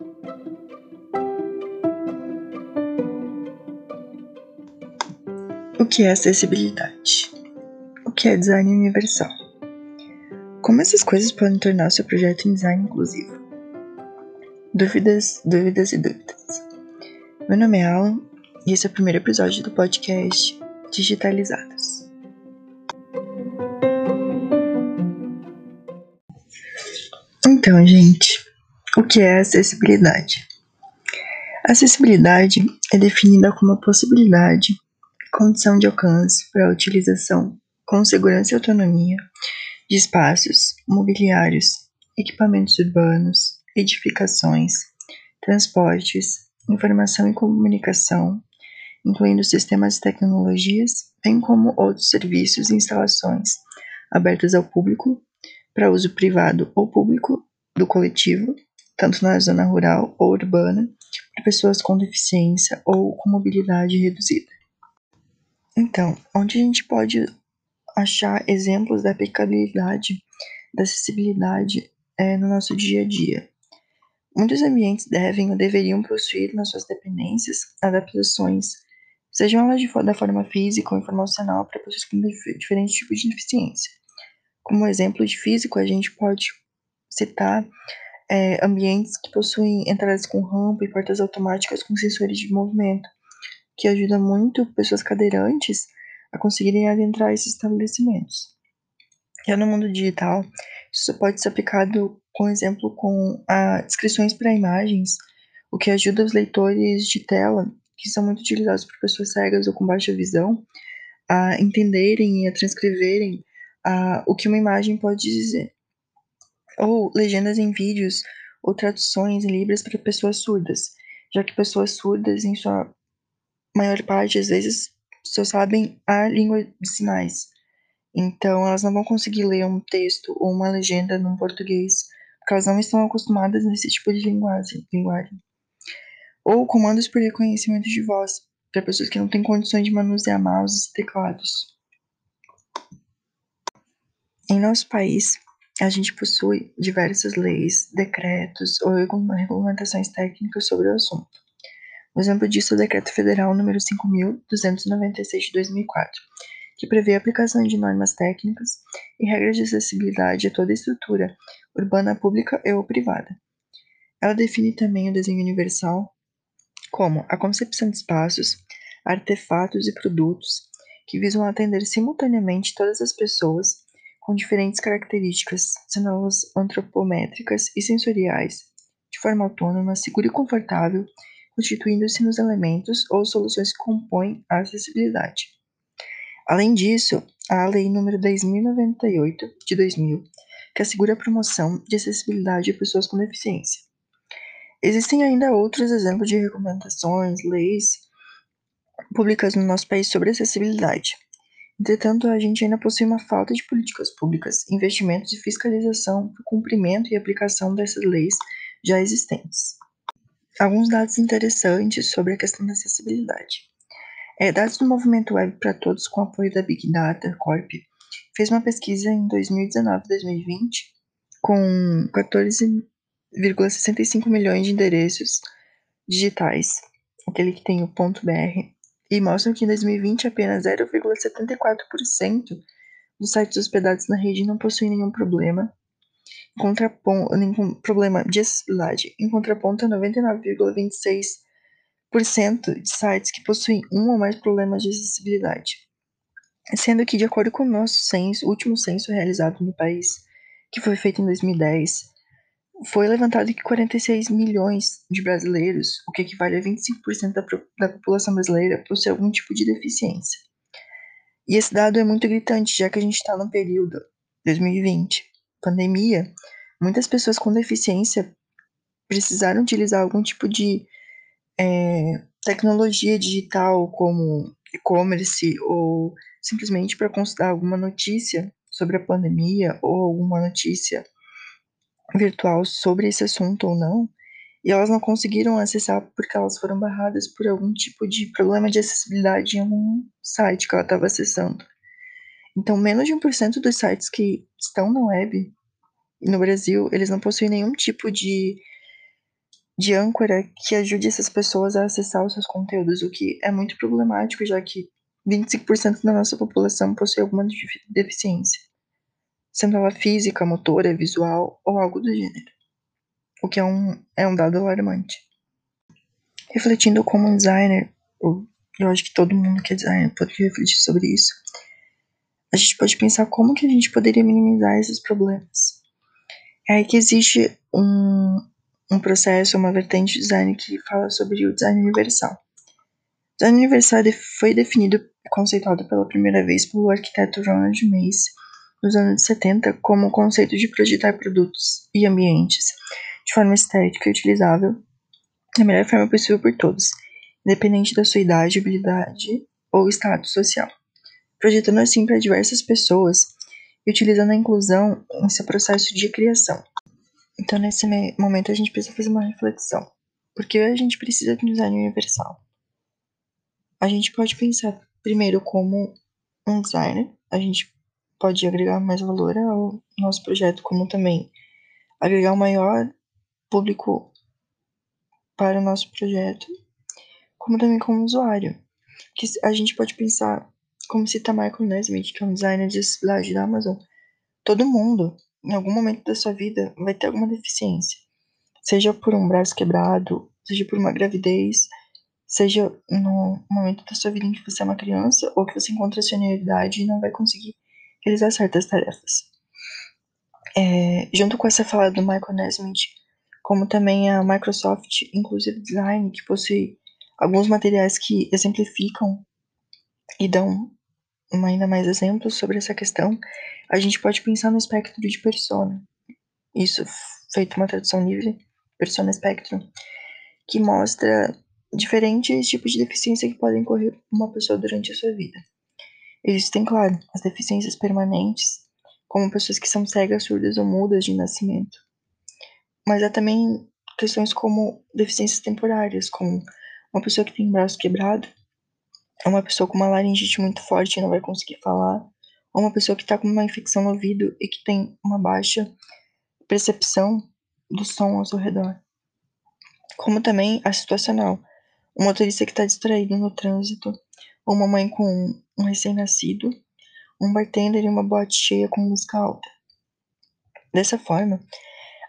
O que é acessibilidade? O que é design universal? Como essas coisas podem tornar seu projeto em design inclusivo? Dúvidas, dúvidas e dúvidas. Meu nome é Alan e esse é o primeiro episódio do podcast Digitalizadas. Então, gente, o que é acessibilidade? Acessibilidade é definida como a possibilidade condição de alcance para a utilização com segurança e autonomia de espaços, mobiliários, equipamentos urbanos, edificações, transportes, informação e comunicação, incluindo sistemas e tecnologias, bem como outros serviços e instalações abertas ao público, para uso privado ou público do coletivo, tanto na zona rural ou urbana, para pessoas com deficiência ou com mobilidade reduzida. Então, onde a gente pode achar exemplos da aplicabilidade da acessibilidade é, no nosso dia a dia? Muitos ambientes devem ou deveriam possuir nas suas dependências adaptações, sejam elas de, da forma física ou informacional para pessoas com diferentes tipos de deficiência. Como exemplo de físico, a gente pode citar é, ambientes que possuem entradas com rampa e portas automáticas com sensores de movimento, que ajuda muito pessoas cadeirantes a conseguirem adentrar esses estabelecimentos. Já no mundo digital, isso pode ser aplicado, por exemplo, com a descrições para imagens, o que ajuda os leitores de tela, que são muito utilizados por pessoas cegas ou com baixa visão, a entenderem e a transcreverem a, o que uma imagem pode dizer. Ou legendas em vídeos ou traduções em libras para pessoas surdas, já que pessoas surdas, em sua maior parte, às vezes, só sabem a língua de sinais. Então, elas não vão conseguir ler um texto ou uma legenda no português, porque elas não estão acostumadas nesse tipo de linguagem. linguagem. Ou comandos por reconhecimento de voz, para pessoas que não têm condições de manusear mouses e teclados. Em nosso país, a gente possui diversas leis, decretos ou regulamentações técnicas sobre o assunto. Um exemplo disso é o Decreto Federal número 5.296 de 2004, que prevê a aplicação de normas técnicas e regras de acessibilidade a toda estrutura, urbana pública ou privada. Ela define também o desenho universal como a concepção de espaços, artefatos e produtos que visam atender simultaneamente todas as pessoas com diferentes características, sendo elas antropométricas e sensoriais, de forma autônoma, segura e confortável, constituindo-se nos elementos ou soluções que compõem a acessibilidade. Além disso, há a Lei nº 10.098, de 2000, que assegura a promoção de acessibilidade a pessoas com deficiência. Existem ainda outros exemplos de regulamentações, leis públicas no nosso país sobre acessibilidade. Entretanto, a gente ainda possui uma falta de políticas públicas, investimentos e fiscalização para o cumprimento e aplicação dessas leis já existentes alguns dados interessantes sobre a questão da acessibilidade. É, dados do movimento Web para Todos com apoio da Big Data Corp fez uma pesquisa em 2019-2020 com 14,65 milhões de endereços digitais, aquele que tem o .br, e mostram que em 2020 apenas 0,74% dos sites hospedados na rede não possuem nenhum problema nenhum problema de acessibilidade, em contraponto a 99,26% de sites que possuem um ou mais problemas de acessibilidade. Sendo que, de acordo com o nosso censo, o último censo realizado no país, que foi feito em 2010, foi levantado que 46 milhões de brasileiros, o que equivale a 25% da, da população brasileira, possui algum tipo de deficiência. E esse dado é muito gritante, já que a gente está no período 2020 pandemia, muitas pessoas com deficiência precisaram utilizar algum tipo de é, tecnologia digital, como e-commerce, ou simplesmente para consultar alguma notícia sobre a pandemia ou alguma notícia virtual sobre esse assunto ou não, e elas não conseguiram acessar porque elas foram barradas por algum tipo de problema de acessibilidade em algum site que ela estava acessando. Então, menos de 1% dos sites que estão na web no Brasil, eles não possuem nenhum tipo de de âncora que ajude essas pessoas a acessar os seus conteúdos, o que é muito problemático, já que 25% da nossa população possui alguma deficiência, sendo ela física, motora, visual ou algo do gênero, o que é um, é um dado alarmante. Refletindo como um designer, eu acho que todo mundo que é designer poderia refletir sobre isso, a gente pode pensar como que a gente poderia minimizar esses problemas. É aí que existe um, um processo, uma vertente de design que fala sobre o design universal. O design universal foi definido e conceituado pela primeira vez pelo arquiteto Ronald Mace nos anos 70 como o conceito de projetar produtos e ambientes de forma estética e utilizável da melhor forma possível por todos, independente da sua idade, habilidade ou status social, projetando assim para diversas pessoas e utilizando a inclusão em seu processo de criação. Então, nesse momento, a gente precisa fazer uma reflexão. Porque a gente precisa de um design universal. A gente pode pensar primeiro como um designer, a gente pode agregar mais valor ao nosso projeto, como também agregar um maior público para o nosso projeto, como também como usuário. Que a gente pode pensar como cita Michael Nesmith, que é um designer de acessibilidade da Amazon. Todo mundo em algum momento da sua vida, vai ter alguma deficiência. Seja por um braço quebrado, seja por uma gravidez, seja no momento da sua vida em que você é uma criança ou que você encontra a sua e não vai conseguir realizar certas tarefas. É, junto com essa fala do Michael Nesmith, como também a Microsoft Inclusive Design, que possui alguns materiais que exemplificam e dão ainda mais exemplos sobre essa questão, a gente pode pensar no espectro de persona. Isso feito uma tradução livre, persona espectro, que mostra diferentes tipos de deficiência que podem ocorrer uma pessoa durante a sua vida. Existem, claro, as deficiências permanentes, como pessoas que são cegas, surdas ou mudas de nascimento. Mas há também questões como deficiências temporárias, como uma pessoa que tem braço quebrado é uma pessoa com uma laringite muito forte e não vai conseguir falar, ou uma pessoa que está com uma infecção no ouvido e que tem uma baixa percepção do som ao seu redor. Como também a situacional, um motorista que está distraído no trânsito, ou uma mãe com um recém-nascido, um bartender e uma boate cheia com música alta. Dessa forma,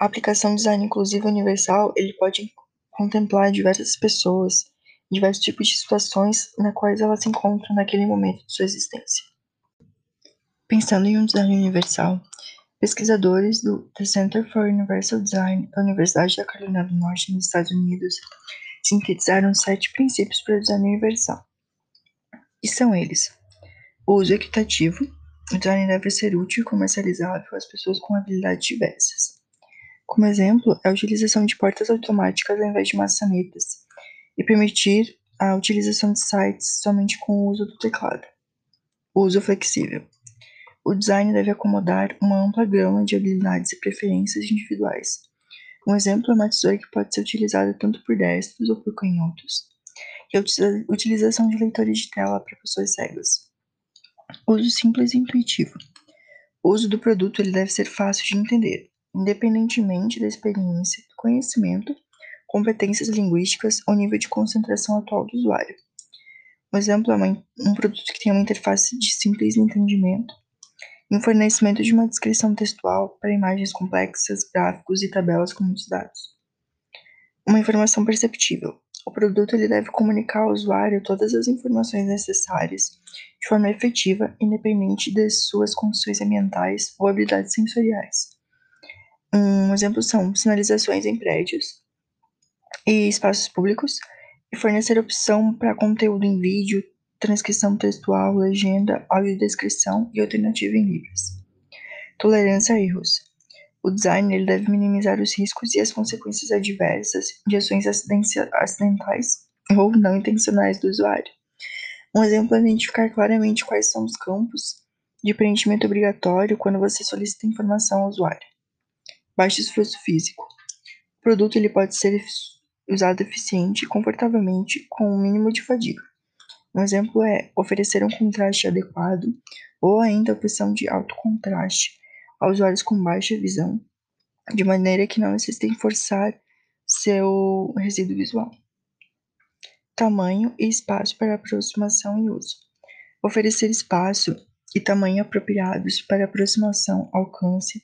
a aplicação design inclusivo universal ele pode contemplar diversas pessoas diversos tipos de situações na quais ela se encontra naquele momento de sua existência. Pensando em um design universal, pesquisadores do The Center for Universal Design da Universidade da Carolina do Norte, nos Estados Unidos, sintetizaram sete princípios para o design universal. E são eles: o uso equitativo, o design deve ser útil e comercializável às pessoas com habilidades diversas. Como exemplo, a utilização de portas automáticas ao invés de maçanetas, e permitir a utilização de sites somente com o uso do teclado. O uso flexível. O design deve acomodar uma ampla gama de habilidades e preferências individuais. Um exemplo é uma tesoura que pode ser utilizada tanto por destros ou por canhotos, e a utilização de leitores de tela para pessoas cegas. Uso simples e intuitivo. O uso do produto ele deve ser fácil de entender, independentemente da experiência, conhecimento competências linguísticas ou nível de concentração atual do usuário. Um exemplo é um produto que tem uma interface de simples entendimento e um fornecimento de uma descrição textual para imagens complexas, gráficos e tabelas com muitos dados. Uma informação perceptível. O produto ele deve comunicar ao usuário todas as informações necessárias de forma efetiva, independente de suas condições ambientais ou habilidades sensoriais. Um exemplo são sinalizações em prédios, e espaços públicos e fornecer opção para conteúdo em vídeo, transcrição textual, legenda, audiodescrição e alternativa em Libras. Tolerância a erros. O design ele deve minimizar os riscos e as consequências adversas de ações acidentais ou não intencionais do usuário. Um exemplo é identificar claramente quais são os campos de preenchimento obrigatório quando você solicita informação ao usuário. Baixo esforço físico. O produto ele pode ser usado eficiente e confortavelmente com o um mínimo de fadiga. Um exemplo é oferecer um contraste adequado ou ainda a opção de alto contraste a usuários com baixa visão, de maneira que não necessitem forçar seu resíduo visual. Tamanho e espaço para aproximação e uso. Oferecer espaço e tamanho apropriados para aproximação, alcance,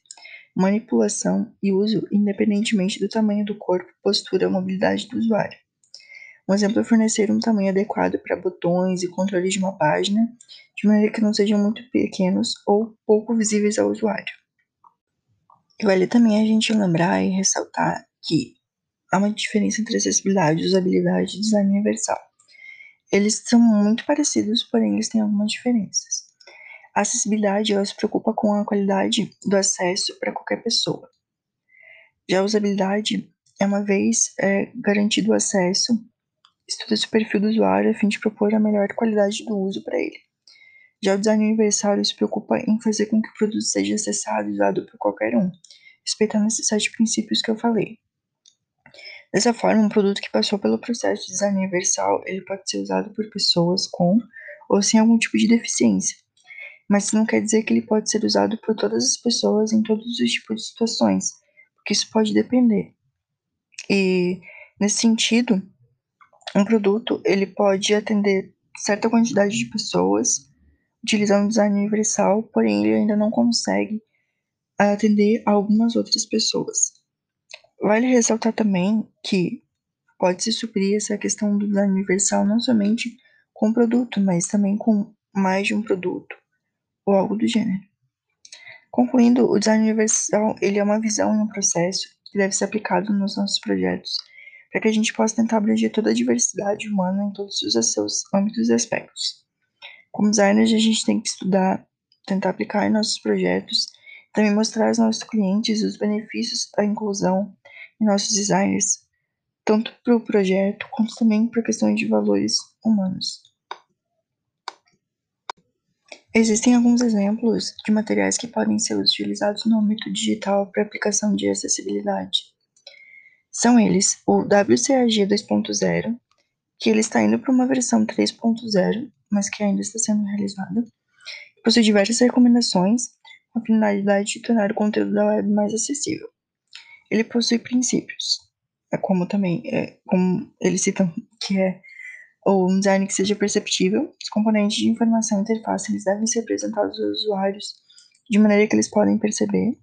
manipulação e uso independentemente do tamanho do corpo, postura ou mobilidade do usuário. Um exemplo é fornecer um tamanho adequado para botões e controle de uma página, de maneira que não sejam muito pequenos ou pouco visíveis ao usuário. E vale também a gente lembrar e ressaltar que há uma diferença entre acessibilidade, usabilidade e design universal. Eles são muito parecidos, porém eles têm algumas diferenças. A acessibilidade ela se preocupa com a qualidade do acesso para qualquer pessoa. Já a usabilidade é uma vez é, garantido o acesso, estuda-se o perfil do usuário a fim de propor a melhor qualidade do uso para ele. Já o design universal se preocupa em fazer com que o produto seja acessado e usado por qualquer um, respeitando esses sete princípios que eu falei. Dessa forma, um produto que passou pelo processo de design universal, ele pode ser usado por pessoas com ou sem algum tipo de deficiência, mas isso não quer dizer que ele pode ser usado por todas as pessoas em todos os tipos de situações, porque isso pode depender. E nesse sentido, um produto ele pode atender certa quantidade de pessoas utilizando design universal, porém ele ainda não consegue atender algumas outras pessoas. Vale ressaltar também que pode-se suprir essa questão do design universal não somente com produto, mas também com mais de um produto ou algo do gênero. Concluindo, o design universal ele é uma visão e um processo que deve ser aplicado nos nossos projetos para que a gente possa tentar abranger toda a diversidade humana em todos os seus âmbitos e aspectos. Como designers, a gente tem que estudar, tentar aplicar em nossos projetos, também mostrar aos nossos clientes os benefícios da inclusão em nossos designers, tanto para o projeto quanto também para questões de valores humanos. Existem alguns exemplos de materiais que podem ser utilizados no âmbito digital para aplicação de acessibilidade. São eles o WCAG 2.0, que ele está indo para uma versão 3.0, mas que ainda está sendo realizada, possui diversas recomendações com a finalidade de tornar o conteúdo da web mais acessível. Ele possui princípios, é como também, é, como eles citam, que é um design que seja perceptível, os componentes de informação e interface eles devem ser apresentados aos usuários de maneira que eles podem perceber.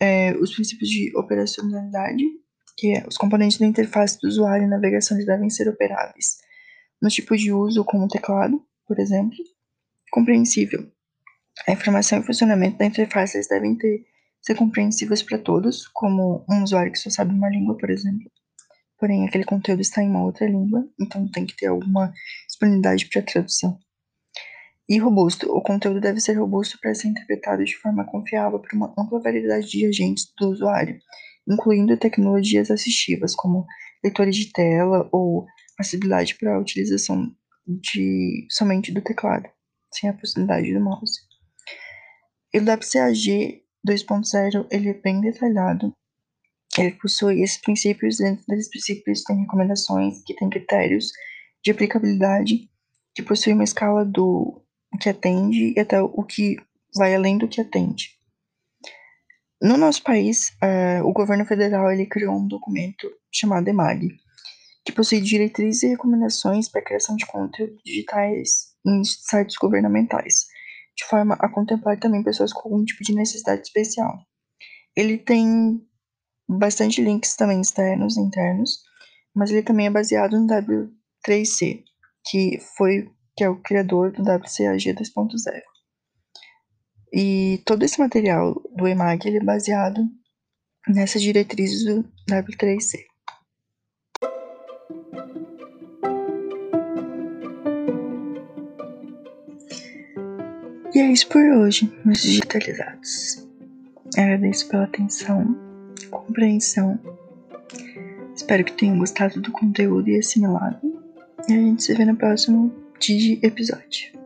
É, os princípios de operacionalidade, que é os componentes da interface do usuário e navegação eles devem ser operáveis no tipo de uso, como o teclado, por exemplo. Compreensível. A informação e funcionamento da interface devem ter, ser compreensíveis para todos, como um usuário que só sabe uma língua, por exemplo porém aquele conteúdo está em uma outra língua, então tem que ter alguma disponibilidade para tradução. E robusto. O conteúdo deve ser robusto para ser interpretado de forma confiável por uma ampla variedade de agentes do usuário, incluindo tecnologias assistivas, como leitores de tela ou acessibilidade para a utilização de somente do teclado, sem a possibilidade do mouse. E o WCAG 2.0 ele é bem detalhado ele possui esses princípios, dentro desses princípios tem recomendações que têm critérios de aplicabilidade, que possui uma escala do que atende e até o que vai além do que atende. No nosso país, uh, o governo federal ele criou um documento chamado EMAG, que possui diretrizes e recomendações para a criação de conteúdos digitais em sites governamentais, de forma a contemplar também pessoas com algum tipo de necessidade especial. Ele tem bastante links também externos e internos, mas ele também é baseado no W3C, que foi que é o criador do WCAG 2.0. E todo esse material do EMAG ele é baseado nessas diretrizes do W3C. E é isso por hoje, meus digitalizados. Agradeço pela atenção compreensão. Espero que tenham gostado do conteúdo e assimilado. E a gente se vê no próximo Digi episódio.